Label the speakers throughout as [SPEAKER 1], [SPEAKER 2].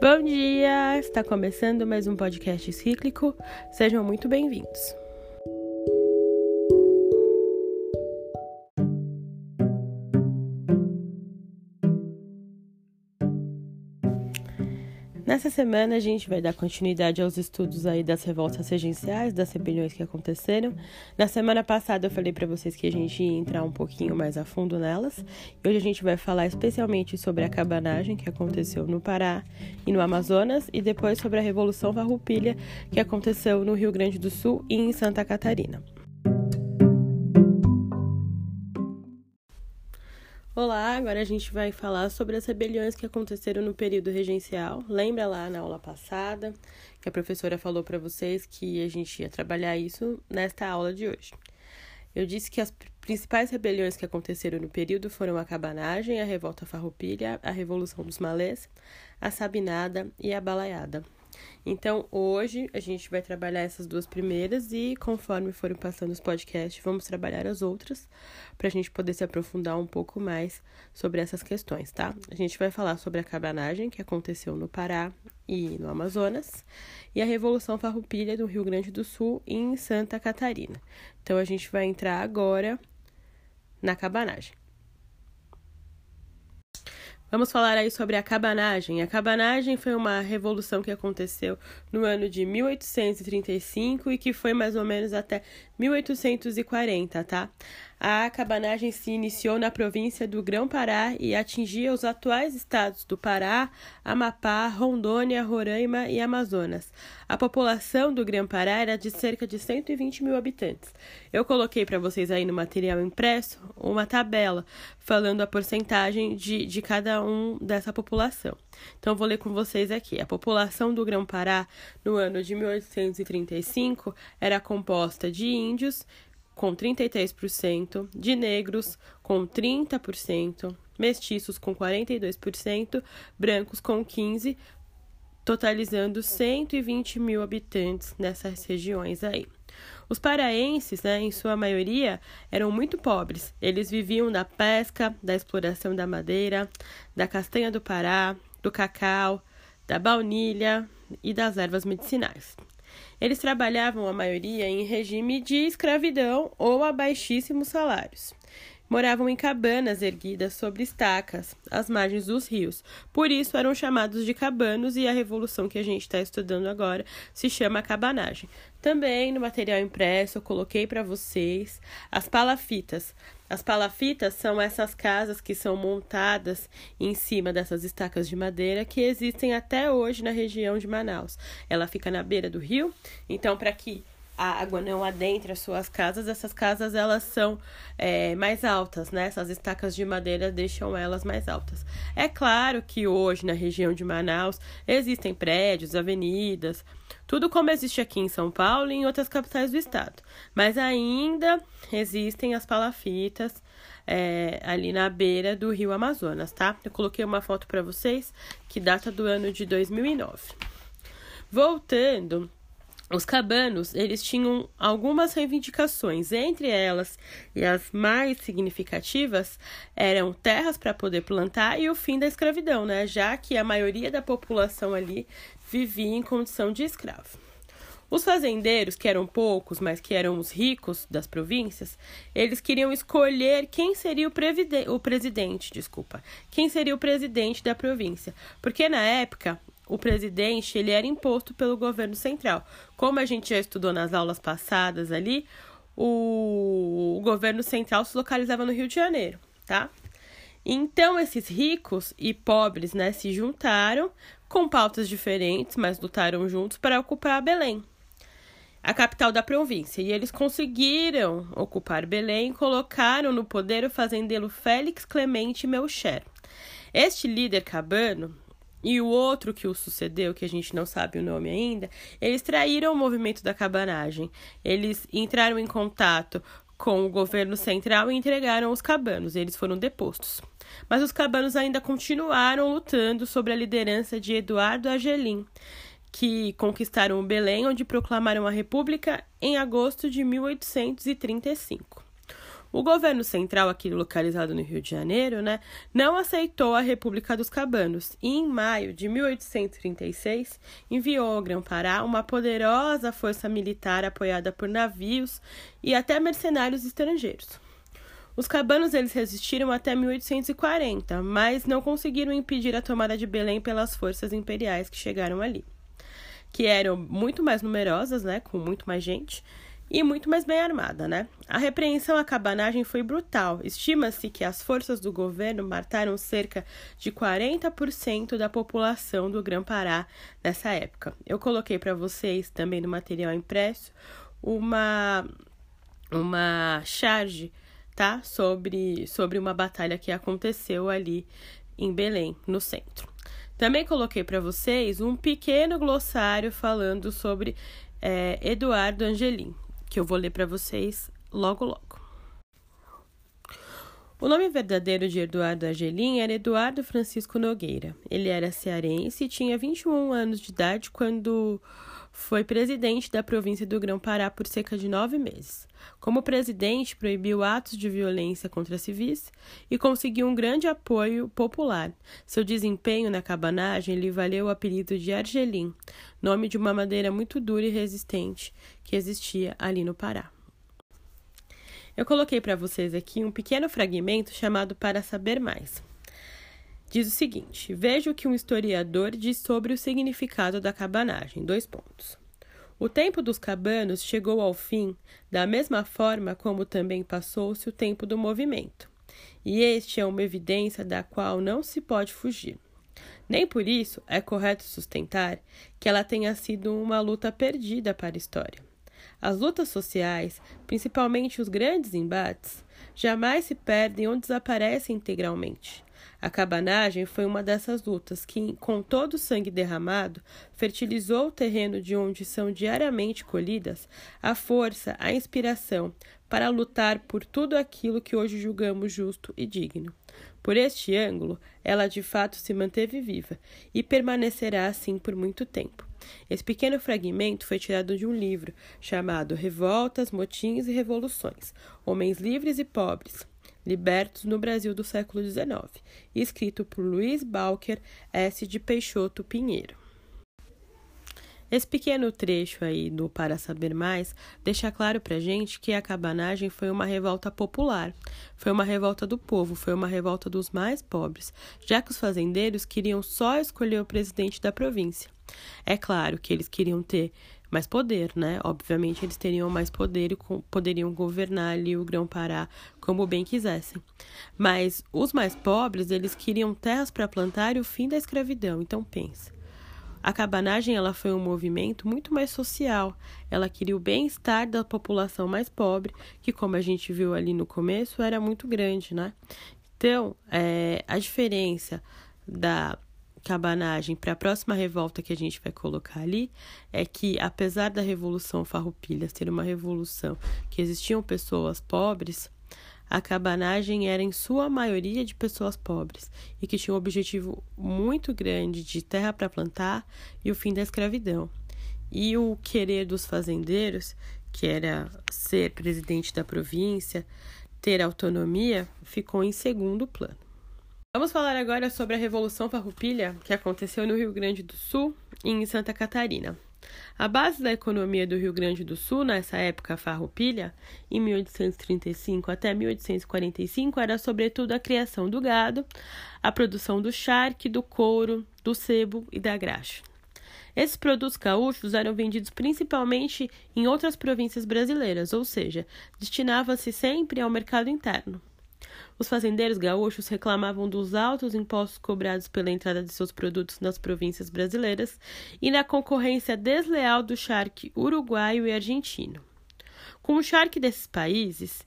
[SPEAKER 1] Bom dia! Está começando mais um podcast cíclico. Sejam muito bem-vindos. Nessa semana a gente vai dar continuidade aos estudos aí das revoltas regenciais, das rebeliões que aconteceram. Na semana passada eu falei para vocês que a gente ia entrar um pouquinho mais a fundo nelas. E hoje a gente vai falar especialmente sobre a cabanagem que aconteceu no Pará e no Amazonas e depois sobre a Revolução Farroupilha que aconteceu no Rio Grande do Sul e em Santa Catarina. Olá, agora a gente vai falar sobre as rebeliões que aconteceram no período regencial. Lembra lá na aula passada que a professora falou para vocês que a gente ia trabalhar isso nesta aula de hoje. Eu disse que as principais rebeliões que aconteceram no período foram a cabanagem, a revolta farroupilha, a revolução dos malês, a sabinada e a balaiada. Então, hoje a gente vai trabalhar essas duas primeiras e, conforme forem passando os podcasts, vamos trabalhar as outras para a gente poder se aprofundar um pouco mais sobre essas questões, tá? A gente vai falar sobre a cabanagem que aconteceu no Pará e no Amazonas e a Revolução Farroupilha do Rio Grande do Sul em Santa Catarina. Então, a gente vai entrar agora na cabanagem. Vamos falar aí sobre a cabanagem. A cabanagem foi uma revolução que aconteceu no ano de 1835 e que foi mais ou menos até 1840, tá? A cabanagem se iniciou na província do Grão-Pará e atingia os atuais estados do Pará, Amapá, Rondônia, Roraima e Amazonas. A população do Grão-Pará era de cerca de 120 mil habitantes. Eu coloquei para vocês aí no material impresso uma tabela falando a porcentagem de, de cada um dessa população. Então, vou ler com vocês aqui. A população do Grão-Pará no ano de 1835 era composta de índios, com 33%, de negros com 30%, mestiços com 42%, brancos com 15%, totalizando 120 mil habitantes nessas regiões aí. Os paraenses, né, em sua maioria, eram muito pobres. Eles viviam da pesca, da exploração da madeira, da castanha do Pará, do cacau, da baunilha e das ervas medicinais. Eles trabalhavam, a maioria, em regime de escravidão ou a baixíssimos salários. Moravam em cabanas erguidas sobre estacas, às margens dos rios. Por isso eram chamados de cabanos e a revolução que a gente está estudando agora se chama cabanagem. Também no material impresso eu coloquei para vocês as palafitas. As palafitas são essas casas que são montadas em cima dessas estacas de madeira que existem até hoje na região de Manaus. Ela fica na beira do rio, então para que a água não adentre as suas casas, essas casas elas são é, mais altas, né? Essas estacas de madeira deixam elas mais altas. É claro que hoje na região de Manaus existem prédios, avenidas, tudo como existe aqui em São Paulo e em outras capitais do estado. Mas ainda existem as palafitas é, ali na beira do rio Amazonas, tá? Eu coloquei uma foto para vocês que data do ano de 2009. Voltando os cabanos, eles tinham algumas reivindicações, entre elas e as mais significativas eram terras para poder plantar e o fim da escravidão, né? Já que a maioria da população ali vivia em condição de escravo. Os fazendeiros, que eram poucos, mas que eram os ricos das províncias, eles queriam escolher quem seria o, o presidente, desculpa, quem seria o presidente da província, porque na época o presidente ele era imposto pelo governo central. Como a gente já estudou nas aulas passadas ali, o, o governo central se localizava no Rio de Janeiro, tá? Então esses ricos e pobres, né, se juntaram com pautas diferentes, mas lutaram juntos para ocupar Belém, a capital da província. E eles conseguiram ocupar Belém e colocaram no poder o fazendeiro Félix Clemente Melcher. Este líder cabano e o outro que o sucedeu, que a gente não sabe o nome ainda, eles traíram o movimento da cabanagem. Eles entraram em contato com o governo central e entregaram os cabanos. Eles foram depostos. Mas os cabanos ainda continuaram lutando sobre a liderança de Eduardo Agelim, que conquistaram o Belém, onde proclamaram a República em agosto de 1835. O governo central, aqui localizado no Rio de Janeiro, né, não aceitou a República dos Cabanos e, em maio de 1836, enviou ao Grão-Pará uma poderosa força militar apoiada por navios e até mercenários estrangeiros. Os cabanos eles resistiram até 1840, mas não conseguiram impedir a tomada de Belém pelas forças imperiais que chegaram ali, que eram muito mais numerosas, né, com muito mais gente, e muito mais bem armada, né? A repreensão à cabanagem foi brutal. Estima-se que as forças do governo mataram cerca de 40% da população do Grã-Pará nessa época. Eu coloquei para vocês também no material impresso uma uma charge, tá? Sobre sobre uma batalha que aconteceu ali em Belém, no centro. Também coloquei para vocês um pequeno glossário falando sobre é, Eduardo Angelim, que eu vou ler para vocês logo logo. O nome verdadeiro de Eduardo Argelim era Eduardo Francisco Nogueira. Ele era cearense e tinha 21 anos de idade quando foi presidente da província do Grão-Pará por cerca de nove meses. Como presidente, proibiu atos de violência contra civis e conseguiu um grande apoio popular. Seu desempenho na cabanagem lhe valeu o apelido de Argelim, nome de uma madeira muito dura e resistente que existia ali no Pará. Eu coloquei para vocês aqui um pequeno fragmento chamado Para Saber Mais. Diz o seguinte: veja o que um historiador diz sobre o significado da cabanagem. Dois pontos. O tempo dos cabanos chegou ao fim da mesma forma como também passou-se o tempo do movimento, e este é uma evidência da qual não se pode fugir. Nem por isso é correto sustentar que ela tenha sido uma luta perdida para a história. As lutas sociais, principalmente os grandes embates, jamais se perdem ou desaparecem integralmente. A cabanagem foi uma dessas lutas que, com todo o sangue derramado, fertilizou o terreno de onde são diariamente colhidas a força, a inspiração para lutar por tudo aquilo que hoje julgamos justo e digno. Por este ângulo, ela de fato se manteve viva e permanecerá assim por muito tempo. Esse pequeno fragmento foi tirado de um livro chamado Revoltas, Motins e Revoluções Homens Livres e Pobres, Libertos no Brasil do século XIX, escrito por Luiz Balker S. de Peixoto Pinheiro. Esse pequeno trecho aí do Para Saber Mais deixa claro pra gente que a cabanagem foi uma revolta popular, foi uma revolta do povo, foi uma revolta dos mais pobres, já que os fazendeiros queriam só escolher o presidente da província. É claro que eles queriam ter mais poder, né? Obviamente eles teriam mais poder e poderiam governar ali o Grão-Pará como bem quisessem. Mas os mais pobres, eles queriam terras para plantar e o fim da escravidão. Então pense. A cabanagem ela foi um movimento muito mais social. Ela queria o bem-estar da população mais pobre, que como a gente viu ali no começo, era muito grande, né? Então, é, a diferença da cabanagem para a próxima revolta que a gente vai colocar ali é que, apesar da Revolução Farroupilha ser uma revolução que existiam pessoas pobres, a cabanagem era em sua maioria de pessoas pobres e que tinha um objetivo muito grande de terra para plantar e o fim da escravidão. E o querer dos fazendeiros, que era ser presidente da província, ter autonomia, ficou em segundo plano. Vamos falar agora sobre a Revolução Farroupilha, que aconteceu no Rio Grande do Sul e em Santa Catarina. A base da economia do Rio Grande do Sul, nessa época farroupilha, em 1835 até 1845, era sobretudo a criação do gado, a produção do charque, do couro, do sebo e da graxa. Esses produtos gaúchos eram vendidos principalmente em outras províncias brasileiras, ou seja, destinava-se sempre ao mercado interno. Os fazendeiros gaúchos reclamavam dos altos impostos cobrados pela entrada de seus produtos nas províncias brasileiras e na concorrência desleal do charque uruguaio e argentino. Com o charque desses países,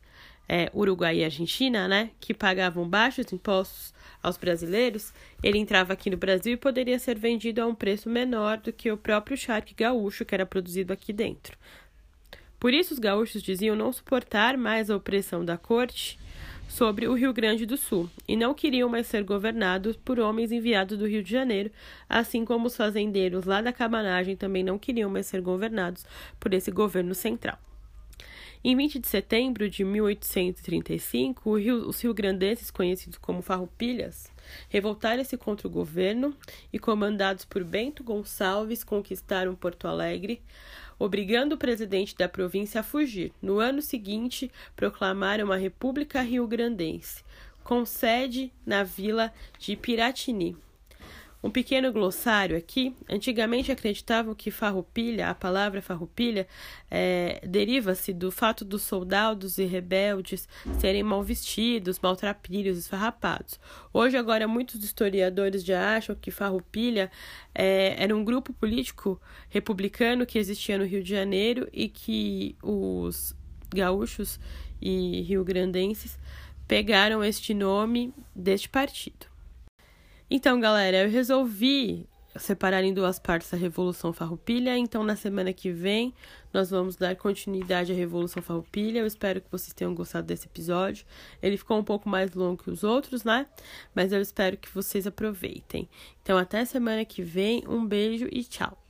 [SPEAKER 1] é, Uruguai e Argentina, né, que pagavam baixos impostos aos brasileiros, ele entrava aqui no Brasil e poderia ser vendido a um preço menor do que o próprio charque gaúcho que era produzido aqui dentro. Por isso, os gaúchos diziam não suportar mais a opressão da corte sobre o Rio Grande do Sul e não queriam mais ser governados por homens enviados do Rio de Janeiro, assim como os fazendeiros lá da cabanagem também não queriam mais ser governados por esse governo central. Em 20 de setembro de 1835, os rio-grandenses, conhecidos como farroupilhas, revoltaram-se contra o governo e, comandados por Bento Gonçalves, conquistaram Porto Alegre, obrigando o presidente da província a fugir. No ano seguinte, proclamaram uma república rio-grandense, com sede na vila de Piratini. Um pequeno glossário aqui. Antigamente acreditavam que farroupilha, a palavra farroupilha, é, deriva-se do fato dos soldados e rebeldes serem mal vestidos, maltrapilhos, esfarrapados. Hoje, agora, muitos historiadores já acham que farroupilha é, era um grupo político republicano que existia no Rio de Janeiro e que os gaúchos e rio-grandenses pegaram este nome deste partido. Então, galera, eu resolvi separar em duas partes a Revolução Farroupilha. Então, na semana que vem, nós vamos dar continuidade à Revolução Farroupilha. Eu espero que vocês tenham gostado desse episódio. Ele ficou um pouco mais longo que os outros, né? Mas eu espero que vocês aproveitem. Então, até semana que vem. Um beijo e tchau.